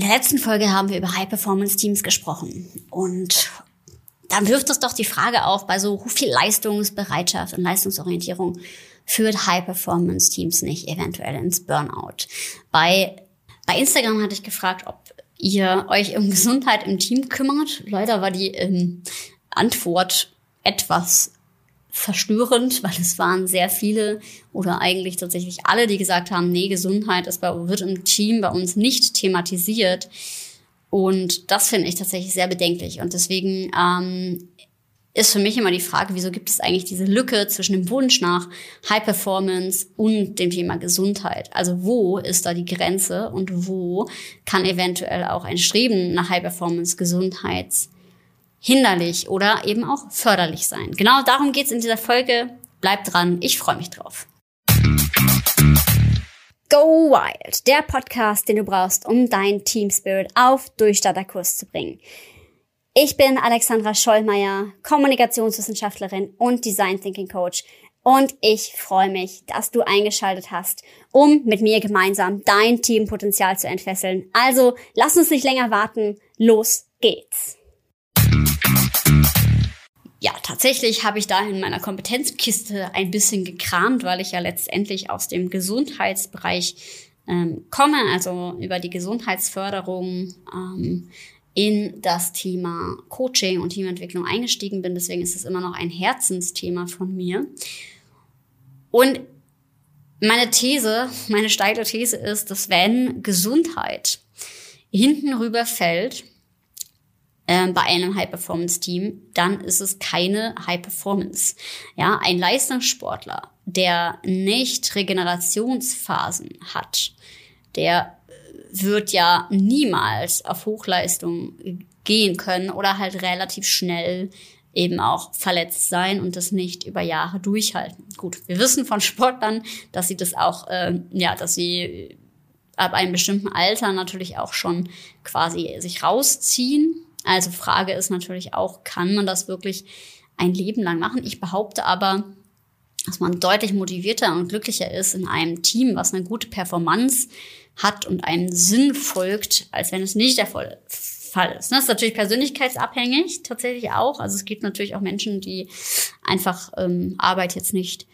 In der letzten Folge haben wir über High-Performance-Teams gesprochen. Und dann wirft das doch die Frage auf, bei so viel Leistungsbereitschaft und Leistungsorientierung führt High-Performance-Teams nicht eventuell ins Burnout. Bei, bei Instagram hatte ich gefragt, ob ihr euch um Gesundheit im Team kümmert. Leider war die ähm, Antwort etwas verstörend, weil es waren sehr viele oder eigentlich tatsächlich alle, die gesagt haben, nee, Gesundheit ist bei, wird im Team bei uns nicht thematisiert. Und das finde ich tatsächlich sehr bedenklich. Und deswegen ähm, ist für mich immer die Frage, wieso gibt es eigentlich diese Lücke zwischen dem Wunsch nach High Performance und dem Thema Gesundheit? Also wo ist da die Grenze und wo kann eventuell auch ein Streben nach High Performance Gesundheits hinderlich oder eben auch förderlich sein. Genau darum geht's in dieser Folge. Bleibt dran, ich freue mich drauf. Go Wild, der Podcast, den du brauchst, um dein Team Spirit auf Durchstarterkurs zu bringen. Ich bin Alexandra Schollmeier, Kommunikationswissenschaftlerin und Design Thinking Coach und ich freue mich, dass du eingeschaltet hast, um mit mir gemeinsam dein Teampotenzial zu entfesseln. Also lass uns nicht länger warten, los geht's. Ja, tatsächlich habe ich da in meiner Kompetenzkiste ein bisschen gekramt, weil ich ja letztendlich aus dem Gesundheitsbereich ähm, komme, also über die Gesundheitsförderung ähm, in das Thema Coaching und Teamentwicklung eingestiegen bin. Deswegen ist es immer noch ein Herzensthema von mir. Und meine These, meine steile These ist, dass wenn Gesundheit hinten rüber fällt, ähm, bei einem High-Performance-Team, dann ist es keine High-Performance. Ja, ein Leistungssportler, der nicht Regenerationsphasen hat, der wird ja niemals auf Hochleistung gehen können oder halt relativ schnell eben auch verletzt sein und das nicht über Jahre durchhalten. Gut, wir wissen von Sportlern, dass sie das auch, äh, ja, dass sie ab einem bestimmten Alter natürlich auch schon quasi sich rausziehen also Frage ist natürlich auch, kann man das wirklich ein Leben lang machen? Ich behaupte aber, dass man deutlich motivierter und glücklicher ist in einem Team, was eine gute Performance hat und einem Sinn folgt, als wenn es nicht der Fall ist. Das ist natürlich persönlichkeitsabhängig, tatsächlich auch. Also es gibt natürlich auch Menschen, die einfach ähm, Arbeit jetzt nicht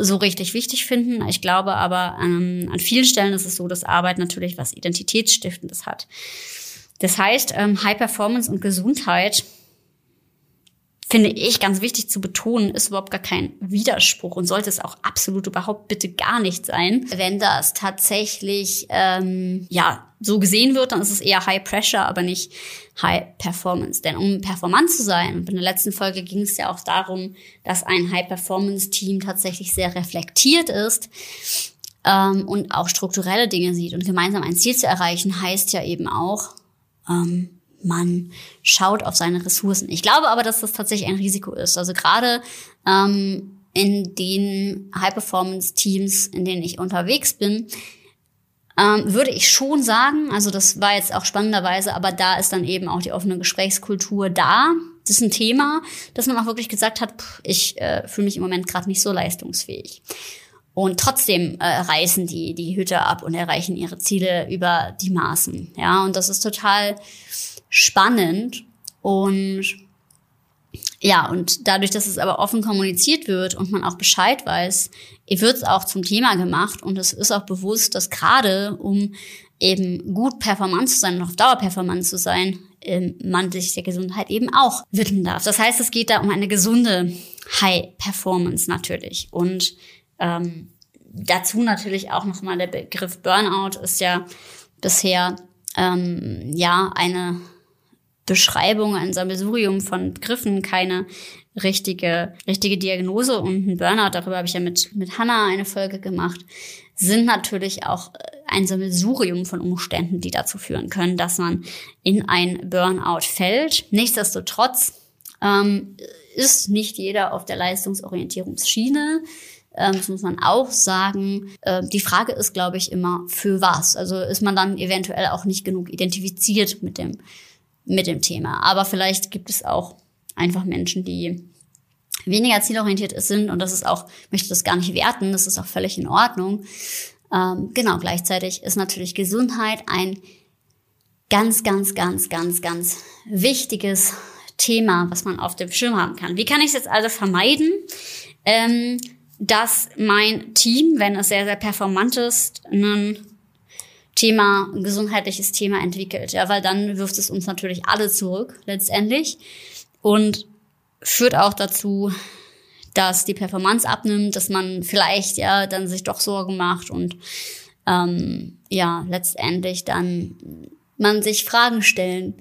so richtig wichtig finden. Ich glaube aber, ähm, an vielen Stellen ist es so, dass Arbeit natürlich was Identitätsstiftendes hat. Das heißt, ähm, High Performance und Gesundheit finde ich ganz wichtig zu betonen, ist überhaupt gar kein Widerspruch und sollte es auch absolut überhaupt bitte gar nicht sein. Wenn das tatsächlich ähm, ja so gesehen wird, dann ist es eher High Pressure, aber nicht High Performance. Denn um performant zu sein, und in der letzten Folge ging es ja auch darum, dass ein High Performance Team tatsächlich sehr reflektiert ist ähm, und auch strukturelle Dinge sieht und gemeinsam ein Ziel zu erreichen, heißt ja eben auch, ähm, man schaut auf seine Ressourcen. Ich glaube aber, dass das tatsächlich ein Risiko ist. Also gerade ähm, in den High-Performance-Teams, in denen ich unterwegs bin, ähm, würde ich schon sagen, also das war jetzt auch spannenderweise, aber da ist dann eben auch die offene Gesprächskultur da. Das ist ein Thema, dass man auch wirklich gesagt hat, pff, ich äh, fühle mich im Moment gerade nicht so leistungsfähig. Und trotzdem äh, reißen die die Hütte ab und erreichen ihre Ziele über die Maßen. Ja, und das ist total spannend. Und ja, und dadurch, dass es aber offen kommuniziert wird und man auch Bescheid weiß, wird es auch zum Thema gemacht und es ist auch bewusst, dass gerade um eben gut performant zu sein und auf Dauer performant zu sein, ähm, man sich der Gesundheit eben auch widmen darf. Das heißt, es geht da um eine gesunde High Performance natürlich. Und ähm, dazu natürlich auch nochmal der Begriff Burnout ist ja bisher ähm, ja eine Beschreibung, ein Sammelsurium von Begriffen, keine richtige, richtige Diagnose und ein Burnout, darüber habe ich ja mit, mit Hannah eine Folge gemacht, sind natürlich auch ein Sammelsurium von Umständen, die dazu führen können, dass man in ein Burnout fällt. Nichtsdestotrotz ähm, ist nicht jeder auf der Leistungsorientierungsschiene. Ähm, das muss man auch sagen. Äh, die Frage ist, glaube ich, immer für was. Also ist man dann eventuell auch nicht genug identifiziert mit dem, mit dem Thema. Aber vielleicht gibt es auch einfach Menschen, die weniger zielorientiert sind und das ist auch, möchte das gar nicht werten, das ist auch völlig in Ordnung. Ähm, genau, gleichzeitig ist natürlich Gesundheit ein ganz, ganz, ganz, ganz, ganz wichtiges Thema, was man auf dem Schirm haben kann. Wie kann ich es jetzt also vermeiden, ähm, dass mein Team, wenn es sehr, sehr performant ist, ein Thema, ein gesundheitliches Thema entwickelt? Ja, weil dann wirft es uns natürlich alle zurück, letztendlich. Und führt auch dazu, dass die Performance abnimmt, dass man vielleicht ja dann sich doch Sorgen macht und ähm, ja letztendlich dann man sich Fragen stellen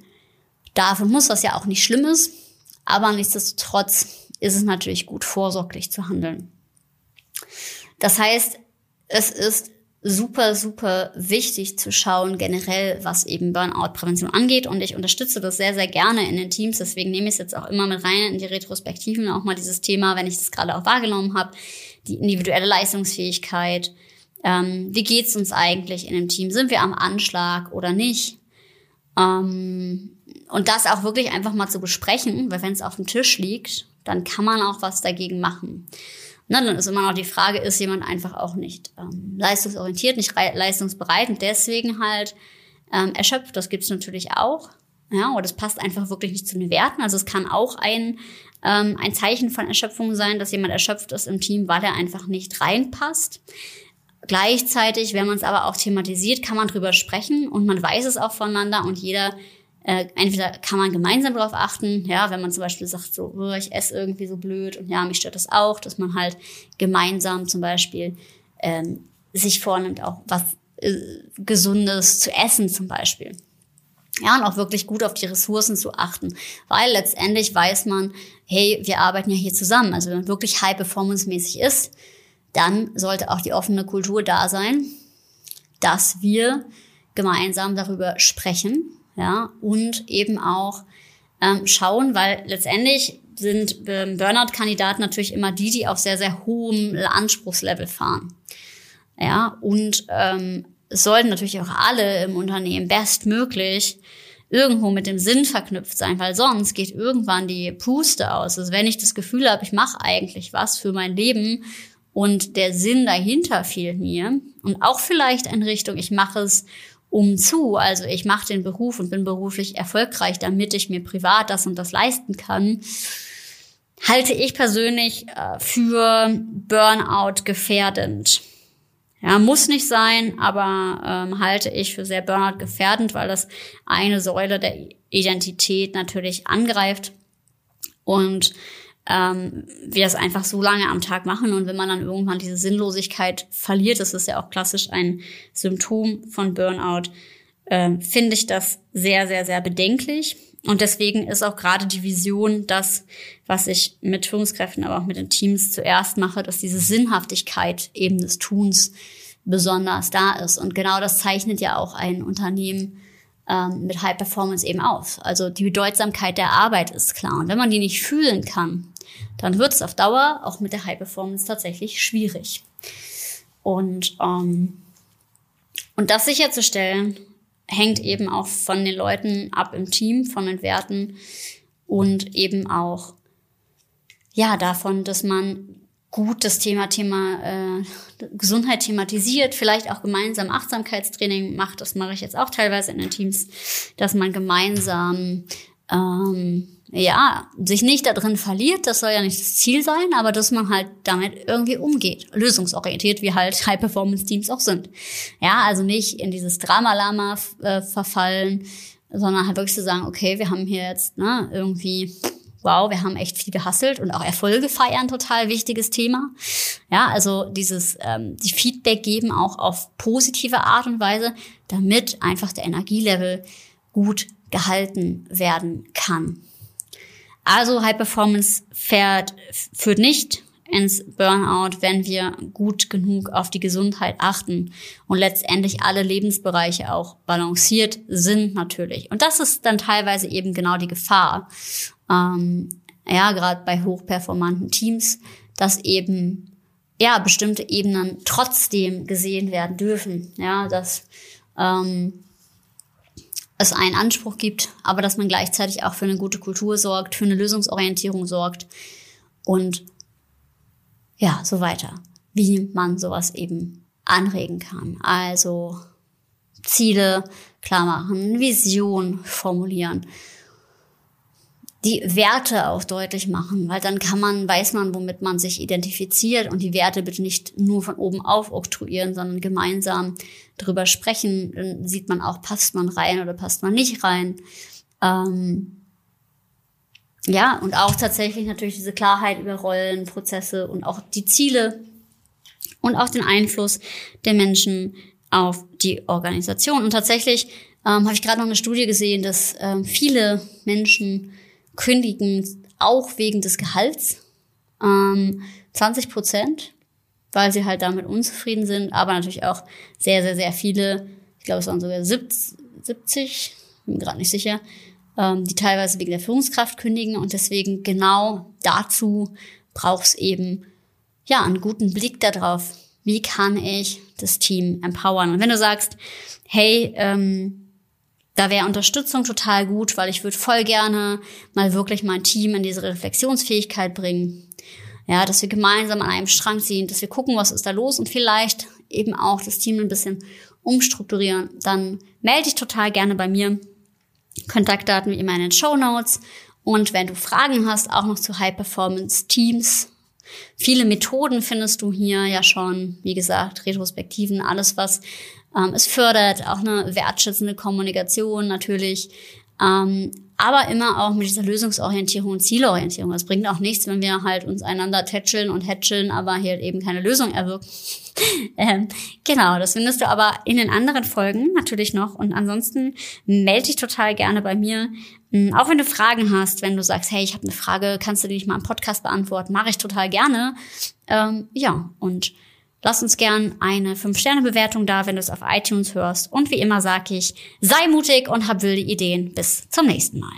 darf und muss, was ja auch nicht schlimm ist, aber nichtsdestotrotz ist es natürlich gut, vorsorglich zu handeln. Das heißt, es ist super, super wichtig zu schauen, generell, was eben Burnout-Prävention angeht. Und ich unterstütze das sehr, sehr gerne in den Teams. Deswegen nehme ich es jetzt auch immer mit rein in die Retrospektiven, auch mal dieses Thema, wenn ich das gerade auch wahrgenommen habe, die individuelle Leistungsfähigkeit. Ähm, wie geht's uns eigentlich in dem Team? Sind wir am Anschlag oder nicht? Ähm, und das auch wirklich einfach mal zu besprechen, weil wenn es auf dem Tisch liegt, dann kann man auch was dagegen machen. Na, dann ist immer noch die Frage, ist jemand einfach auch nicht ähm, leistungsorientiert, nicht leistungsbereit und deswegen halt ähm, erschöpft. Das gibt's natürlich auch. Ja, oder das passt einfach wirklich nicht zu den Werten. Also es kann auch ein, ähm, ein Zeichen von Erschöpfung sein, dass jemand erschöpft ist im Team, weil er einfach nicht reinpasst. Gleichzeitig, wenn man es aber auch thematisiert, kann man drüber sprechen und man weiß es auch voneinander und jeder äh, entweder kann man gemeinsam darauf achten, ja, wenn man zum Beispiel sagt, so, oh, ich esse irgendwie so blöd und ja, mich stört das auch, dass man halt gemeinsam zum Beispiel ähm, sich vornimmt, auch was äh, Gesundes zu essen zum Beispiel. Ja, und auch wirklich gut auf die Ressourcen zu achten, weil letztendlich weiß man, hey, wir arbeiten ja hier zusammen. Also wenn man wirklich high-performance-mäßig ist, dann sollte auch die offene Kultur da sein, dass wir gemeinsam darüber sprechen, ja, und eben auch ähm, schauen, weil letztendlich sind ähm, Burnout-Kandidaten natürlich immer die, die auf sehr, sehr hohem Anspruchslevel fahren. Ja, und ähm, es sollten natürlich auch alle im Unternehmen bestmöglich irgendwo mit dem Sinn verknüpft sein, weil sonst geht irgendwann die Puste aus. Also wenn ich das Gefühl habe, ich mache eigentlich was für mein Leben und der Sinn dahinter fehlt mir und auch vielleicht in Richtung, ich mache es um zu. Also ich mache den Beruf und bin beruflich erfolgreich, damit ich mir privat das und das leisten kann, halte ich persönlich äh, für Burnout gefährdend. Ja, muss nicht sein, aber ähm, halte ich für sehr Burnout gefährdend, weil das eine Säule der Identität natürlich angreift und ähm, wir es einfach so lange am Tag machen und wenn man dann irgendwann diese Sinnlosigkeit verliert, das ist ja auch klassisch ein Symptom von Burnout, äh, finde ich das sehr, sehr, sehr bedenklich. Und deswegen ist auch gerade die Vision das, was ich mit Führungskräften, aber auch mit den Teams zuerst mache, dass diese Sinnhaftigkeit eben des Tuns besonders da ist. Und genau das zeichnet ja auch ein Unternehmen ähm, mit High Performance eben auf. Also die Bedeutsamkeit der Arbeit ist klar. Und wenn man die nicht fühlen kann, dann wird es auf Dauer auch mit der High Performance tatsächlich schwierig. Und, ähm, und das sicherzustellen, hängt eben auch von den Leuten ab im Team, von den Werten und eben auch ja davon, dass man gut das Thema Thema äh, Gesundheit thematisiert, vielleicht auch gemeinsam Achtsamkeitstraining macht. Das mache ich jetzt auch teilweise in den Teams, dass man gemeinsam ähm, ja sich nicht da drin verliert. Das soll ja nicht das Ziel sein, aber dass man halt damit irgendwie umgeht, lösungsorientiert, wie halt High Performance Teams auch sind. Ja, also nicht in dieses Drama-Lama äh, verfallen, sondern halt wirklich zu sagen, okay, wir haben hier jetzt ne, irgendwie wow, wir haben echt viel gehasselt und auch Erfolge feiern, total wichtiges Thema. Ja, also dieses, ähm, die Feedback geben auch auf positive Art und Weise, damit einfach der Energielevel gut gehalten werden kann. Also High Performance fährt, führt nicht ins Burnout, wenn wir gut genug auf die Gesundheit achten und letztendlich alle Lebensbereiche auch balanciert sind natürlich. Und das ist dann teilweise eben genau die Gefahr ähm, ja, gerade bei hochperformanten Teams, dass eben ja bestimmte Ebenen trotzdem gesehen werden dürfen. Ja, dass ähm, es einen Anspruch gibt, aber dass man gleichzeitig auch für eine gute Kultur sorgt, für eine Lösungsorientierung sorgt und ja, so weiter, wie man sowas eben anregen kann. Also Ziele klar machen, Vision formulieren, die Werte auch deutlich machen, weil dann kann man, weiß man, womit man sich identifiziert und die Werte bitte nicht nur von oben auf oktroyieren, sondern gemeinsam drüber sprechen. Dann sieht man auch, passt man rein oder passt man nicht rein. Ähm, ja, und auch tatsächlich natürlich diese Klarheit über Rollen, Prozesse und auch die Ziele und auch den Einfluss der Menschen auf die Organisation. Und tatsächlich ähm, habe ich gerade noch eine Studie gesehen, dass ähm, viele Menschen kündigen auch wegen des Gehalts. Ähm, 20 Prozent, weil sie halt damit unzufrieden sind, aber natürlich auch sehr, sehr, sehr viele, ich glaube, es waren sogar 70, bin gerade nicht sicher, ähm, die teilweise wegen der Führungskraft kündigen und deswegen genau dazu braucht es eben ja einen guten Blick darauf, wie kann ich das Team empowern. Und wenn du sagst, hey, ähm, da wäre Unterstützung total gut, weil ich würde voll gerne mal wirklich mein Team in diese Reflexionsfähigkeit bringen. Ja, dass wir gemeinsam an einem Strang ziehen, dass wir gucken, was ist da los und vielleicht eben auch das Team ein bisschen umstrukturieren. Dann melde dich total gerne bei mir. Kontaktdaten wie immer in den Show Notes. Und wenn du Fragen hast, auch noch zu High Performance Teams, Viele Methoden findest du hier ja schon, wie gesagt, Retrospektiven, alles, was ähm, es fördert, auch eine wertschätzende Kommunikation natürlich. Ähm, aber immer auch mit dieser Lösungsorientierung und Zielorientierung. Es bringt auch nichts, wenn wir halt uns einander tätscheln und hätscheln, aber hier halt eben keine Lösung erwirken. ähm, genau, das findest du aber in den anderen Folgen natürlich noch. Und ansonsten melde dich total gerne bei mir. Ähm, auch wenn du Fragen hast, wenn du sagst, hey, ich habe eine Frage, kannst du die nicht mal im Podcast beantworten? Mache ich total gerne. Ähm, ja, und Lass uns gern eine 5-Sterne-Bewertung da, wenn du es auf iTunes hörst. Und wie immer sage ich, sei mutig und hab wilde Ideen. Bis zum nächsten Mal.